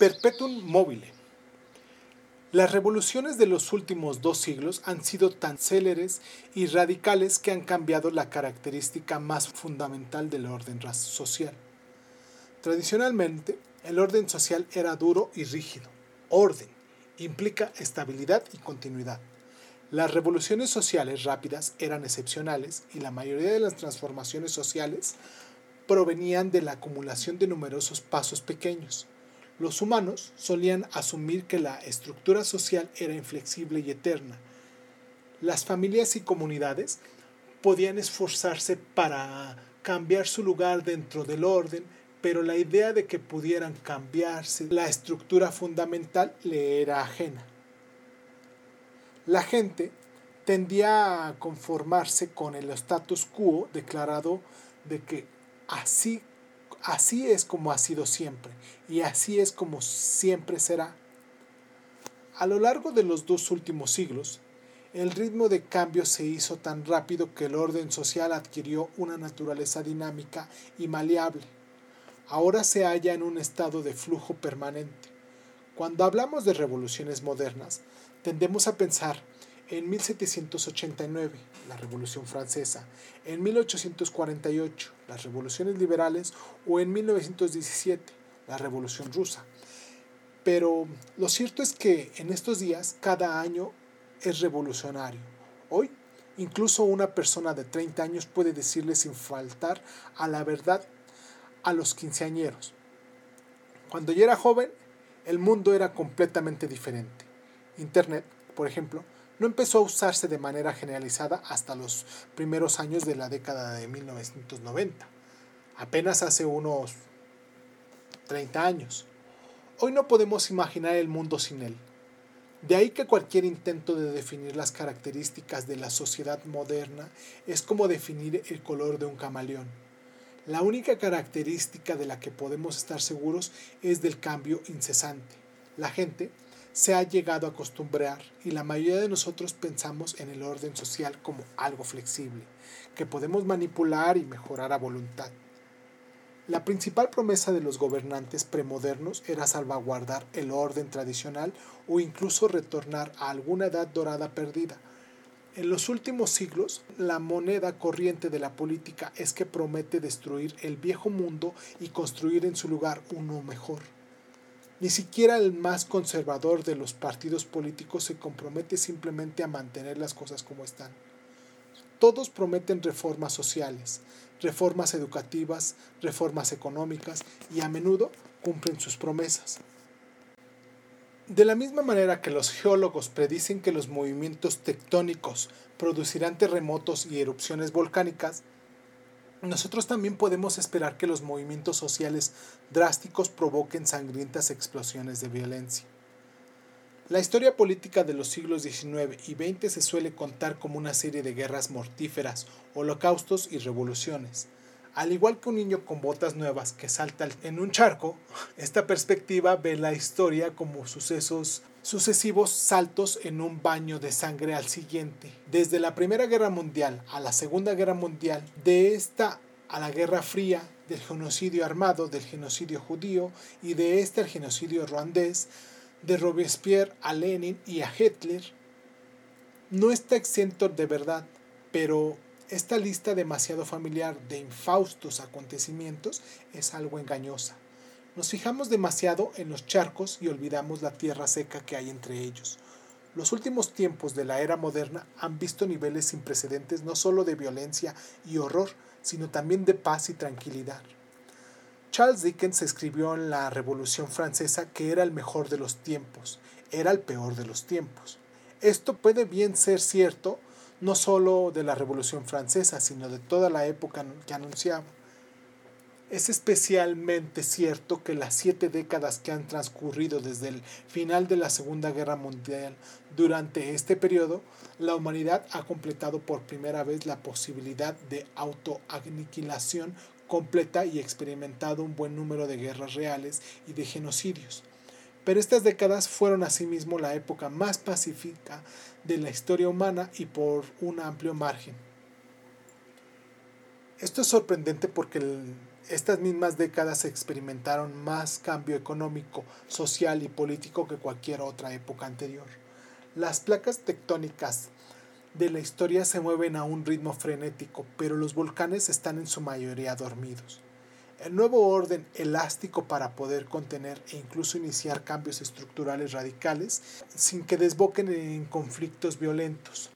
Perpetuum mobile. Las revoluciones de los últimos dos siglos han sido tan céleres y radicales que han cambiado la característica más fundamental del orden social. Tradicionalmente, el orden social era duro y rígido. Orden implica estabilidad y continuidad. Las revoluciones sociales rápidas eran excepcionales y la mayoría de las transformaciones sociales provenían de la acumulación de numerosos pasos pequeños. Los humanos solían asumir que la estructura social era inflexible y eterna. Las familias y comunidades podían esforzarse para cambiar su lugar dentro del orden, pero la idea de que pudieran cambiarse la estructura fundamental le era ajena. La gente tendía a conformarse con el status quo declarado de que así así es como ha sido siempre y así es como siempre será. A lo largo de los dos últimos siglos, el ritmo de cambio se hizo tan rápido que el orden social adquirió una naturaleza dinámica y maleable. Ahora se halla en un estado de flujo permanente. Cuando hablamos de revoluciones modernas, tendemos a pensar en 1789, la Revolución Francesa, en 1848, las revoluciones liberales o en 1917, la Revolución Rusa. Pero lo cierto es que en estos días cada año es revolucionario. Hoy, incluso una persona de 30 años puede decirle sin faltar a la verdad a los quinceañeros. Cuando yo era joven, el mundo era completamente diferente. Internet, por ejemplo, no empezó a usarse de manera generalizada hasta los primeros años de la década de 1990, apenas hace unos 30 años. Hoy no podemos imaginar el mundo sin él. De ahí que cualquier intento de definir las características de la sociedad moderna es como definir el color de un camaleón. La única característica de la que podemos estar seguros es del cambio incesante. La gente, se ha llegado a acostumbrar y la mayoría de nosotros pensamos en el orden social como algo flexible, que podemos manipular y mejorar a voluntad. La principal promesa de los gobernantes premodernos era salvaguardar el orden tradicional o incluso retornar a alguna edad dorada perdida. En los últimos siglos, la moneda corriente de la política es que promete destruir el viejo mundo y construir en su lugar uno mejor. Ni siquiera el más conservador de los partidos políticos se compromete simplemente a mantener las cosas como están. Todos prometen reformas sociales, reformas educativas, reformas económicas y a menudo cumplen sus promesas. De la misma manera que los geólogos predicen que los movimientos tectónicos producirán terremotos y erupciones volcánicas, nosotros también podemos esperar que los movimientos sociales drásticos provoquen sangrientas explosiones de violencia. La historia política de los siglos XIX y XX se suele contar como una serie de guerras mortíferas, holocaustos y revoluciones. Al igual que un niño con botas nuevas que salta en un charco, esta perspectiva ve la historia como sucesos sucesivos saltos en un baño de sangre al siguiente. Desde la Primera Guerra Mundial a la Segunda Guerra Mundial, de esta a la Guerra Fría, del genocidio armado, del genocidio judío y de este al genocidio ruandés, de Robespierre a Lenin y a Hitler, no está exento de verdad, pero esta lista demasiado familiar de infaustos acontecimientos es algo engañosa. Nos fijamos demasiado en los charcos y olvidamos la tierra seca que hay entre ellos. Los últimos tiempos de la era moderna han visto niveles sin precedentes no solo de violencia y horror, sino también de paz y tranquilidad. Charles Dickens escribió en la Revolución Francesa que era el mejor de los tiempos, era el peor de los tiempos. Esto puede bien ser cierto no solo de la Revolución Francesa, sino de toda la época que anunciaba. Es especialmente cierto que las siete décadas que han transcurrido desde el final de la Segunda Guerra Mundial, durante este periodo, la humanidad ha completado por primera vez la posibilidad de autoaniquilación completa y experimentado un buen número de guerras reales y de genocidios. Pero estas décadas fueron asimismo la época más pacífica de la historia humana y por un amplio margen. Esto es sorprendente porque Estas mismas décadas experimentaron más cambio económico, social y político que cualquier otra época anterior. Las placas tectónicas de la historia se mueven a un ritmo frenético, pero los volcanes están en su mayoría dormidos. El nuevo orden elástico para poder contener e incluso iniciar cambios estructurales radicales sin que desboquen en conflictos violentos.